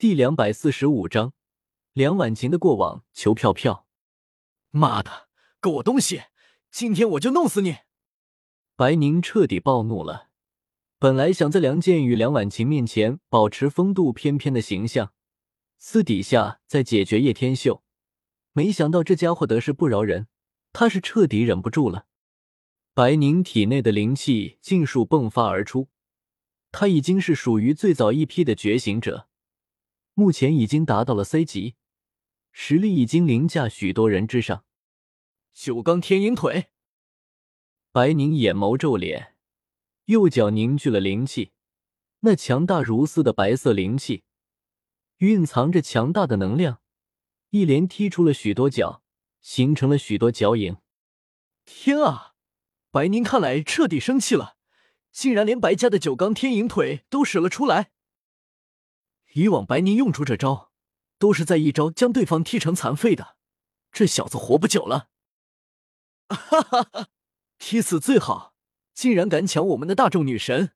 第两百四十五章，梁婉晴的过往求票票。妈的，狗东西！今天我就弄死你！白宁彻底暴怒了。本来想在梁健与梁婉晴面前保持风度翩翩的形象，私底下再解决叶天秀，没想到这家伙得势不饶人，他是彻底忍不住了。白宁体内的灵气尽数迸发而出，他已经是属于最早一批的觉醒者，目前已经达到了 C 级，实力已经凌驾许多人之上。九钢天鹰腿，白宁眼眸皱脸。右脚凝聚了灵气，那强大如丝的白色灵气，蕴藏着强大的能量，一连踢出了许多脚，形成了许多脚影。天啊！白宁看来彻底生气了，竟然连白家的九钢天鹰腿都使了出来。以往白宁用出这招，都是在一招将对方踢成残废的，这小子活不久了。哈哈哈，踢死最好。竟然敢抢我们的大众女神！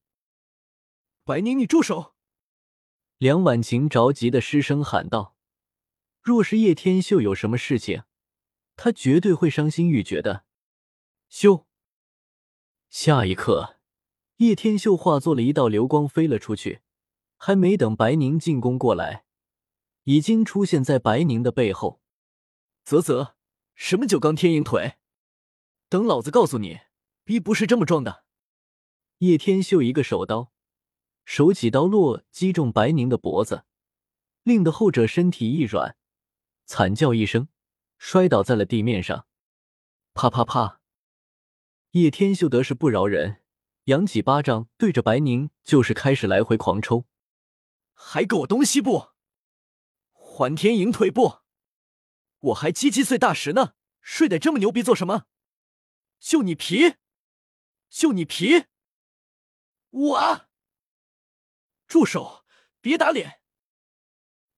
白宁，你住手！梁婉晴着急的失声喊道：“若是叶天秀有什么事情，他绝对会伤心欲绝的。”咻！下一刻，叶天秀化作了一道流光飞了出去，还没等白宁进攻过来，已经出现在白宁的背后。啧啧，什么九钢天鹰腿？等老子告诉你！逼不是这么撞的！叶天秀一个手刀，手起刀落，击中白宁的脖子，令得后者身体一软，惨叫一声，摔倒在了地面上。啪啪啪！叶天秀得势不饶人，扬起巴掌对着白宁就是开始来回狂抽。还给我东西不？还天鹰腿不？我还七七岁大石呢，睡得这么牛逼做什么？秀你皮！秀你皮！我，住手！别打脸！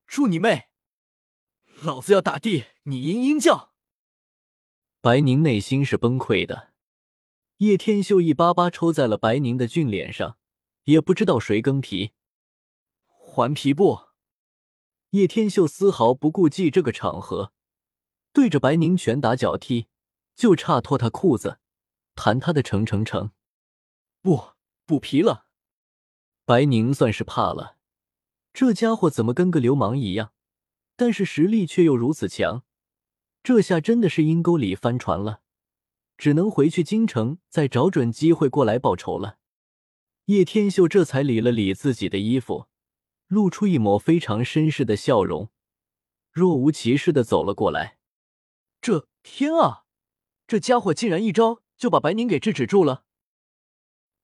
住你妹！老子要打地，你嘤嘤叫！白宁内心是崩溃的。叶天秀一巴巴抽在了白宁的俊脸上，也不知道谁更皮。还皮不？叶天秀丝毫不顾忌这个场合，对着白宁拳打脚踢，就差脱他裤子。弹他的成成成，不不皮了。白宁算是怕了，这家伙怎么跟个流氓一样？但是实力却又如此强，这下真的是阴沟里翻船了，只能回去京城再找准机会过来报仇了。叶天秀这才理了理自己的衣服，露出一抹非常绅士的笑容，若无其事的走了过来。这天啊，这家伙竟然一招！就把白宁给制止住了？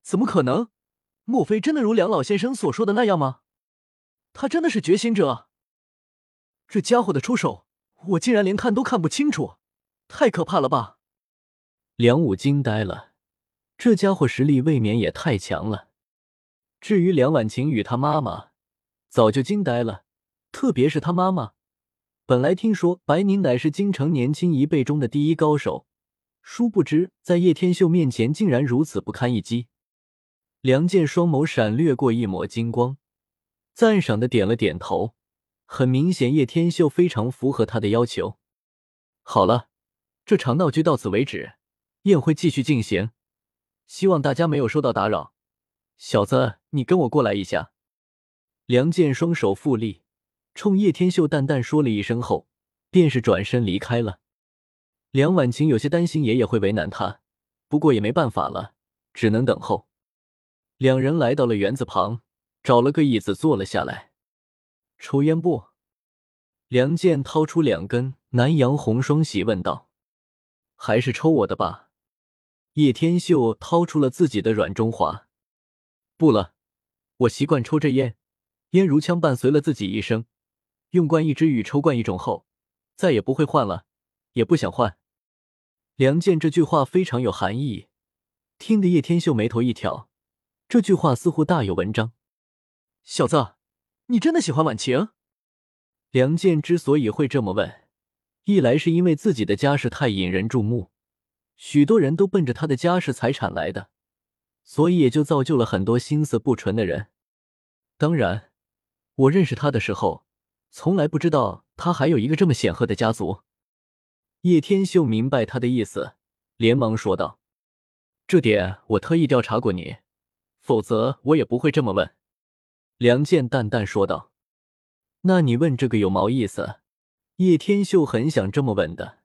怎么可能？莫非真的如梁老先生所说的那样吗？他真的是觉醒者？这家伙的出手，我竟然连看都看不清楚，太可怕了吧！梁武惊呆了，这家伙实力未免也太强了。至于梁婉晴与他妈妈，早就惊呆了，特别是他妈妈，本来听说白宁乃是京城年轻一辈中的第一高手。殊不知，在叶天秀面前竟然如此不堪一击。梁健双眸闪掠过一抹金光，赞赏的点了点头。很明显，叶天秀非常符合他的要求。好了，这场闹剧到此为止，宴会继续进行，希望大家没有受到打扰。小子，你跟我过来一下。梁健双手负力，冲叶天秀淡淡说了一声后，便是转身离开了。梁婉晴有些担心爷爷会为难他，不过也没办法了，只能等候。两人来到了园子旁，找了个椅子坐了下来。抽烟不？梁健掏出两根南洋红双喜问道：“还是抽我的吧。”叶天秀掏出了自己的软中华。不了，我习惯抽这烟，烟如枪，伴随了自己一生。用惯一支与抽惯一种后，再也不会换了，也不想换。梁健这句话非常有含义，听得叶天秀眉头一挑。这句话似乎大有文章。小子，你真的喜欢婉晴？梁健之所以会这么问，一来是因为自己的家世太引人注目，许多人都奔着他的家世财产来的，所以也就造就了很多心思不纯的人。当然，我认识他的时候，从来不知道他还有一个这么显赫的家族。叶天秀明白他的意思，连忙说道：“这点我特意调查过你，否则我也不会这么问。”梁健淡淡说道：“那你问这个有毛意思？”叶天秀很想这么问的。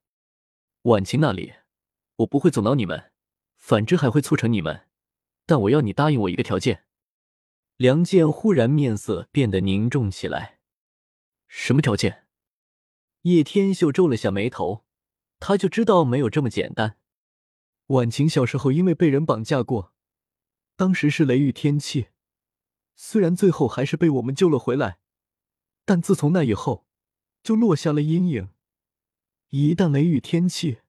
婉晴那里，我不会阻挠你们，反之还会促成你们。但我要你答应我一个条件。梁健忽然面色变得凝重起来。什么条件？叶天秀皱了下眉头，他就知道没有这么简单。婉晴小时候因为被人绑架过，当时是雷雨天气，虽然最后还是被我们救了回来，但自从那以后，就落下了阴影。一旦雷雨天气，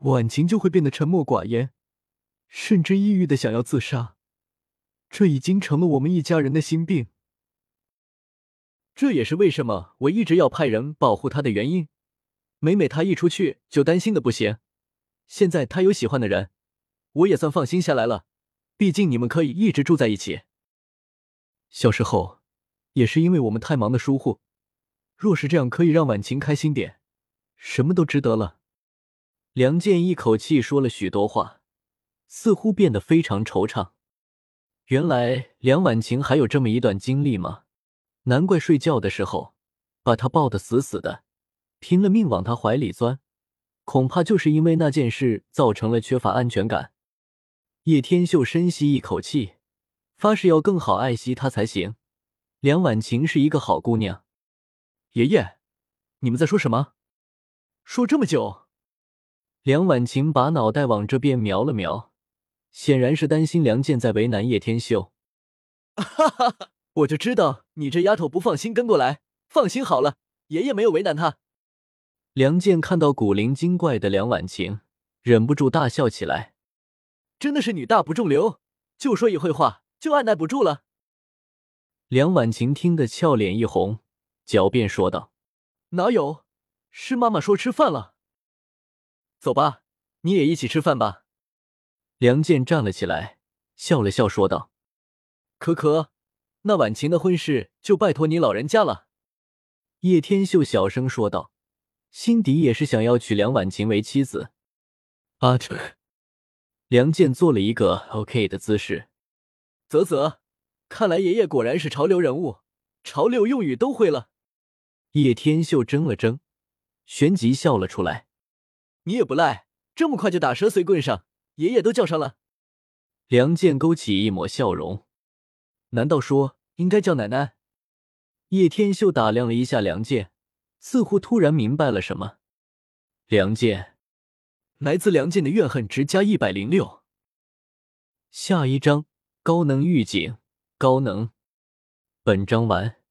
婉晴就会变得沉默寡言，甚至抑郁的想要自杀，这已经成了我们一家人的心病。这也是为什么我一直要派人保护他的原因。每每他一出去，就担心的不行。现在他有喜欢的人，我也算放心下来了。毕竟你们可以一直住在一起。小时候，也是因为我们太忙的疏忽。若是这样可以让婉晴开心点，什么都值得了。梁健一口气说了许多话，似乎变得非常惆怅。原来梁婉晴还有这么一段经历吗？难怪睡觉的时候把他抱得死死的，拼了命往他怀里钻，恐怕就是因为那件事造成了缺乏安全感。叶天秀深吸一口气，发誓要更好爱惜她才行。梁婉晴是一个好姑娘。爷爷，你们在说什么？说这么久？梁婉晴把脑袋往这边瞄了瞄，显然是担心梁健在为难叶天秀。哈哈哈。我就知道你这丫头不放心跟过来，放心好了，爷爷没有为难她。梁健看到古灵精怪的梁婉晴，忍不住大笑起来。真的是女大不中留，就说一会话就按耐不住了。梁婉晴听得俏脸一红，狡辩说道：“哪有？是妈妈说吃饭了。走吧，你也一起吃饭吧。”梁健站了起来，笑了笑说道：“可可。”那婉晴的婚事就拜托你老人家了。”叶天秀小声说道，心底也是想要娶梁婉晴为妻子。啊，这梁健做了一个 OK 的姿势。啧啧，看来爷爷果然是潮流人物，潮流用语都会了。叶天秀怔了怔，旋即笑了出来。你也不赖，这么快就打蛇随棍上，爷爷都叫上了。梁健勾起一抹笑容。难道说应该叫奶奶？叶天秀打量了一下梁健，似乎突然明白了什么。梁健，来自梁健的怨恨值加一百零六。下一章高能预警，高能。本章完。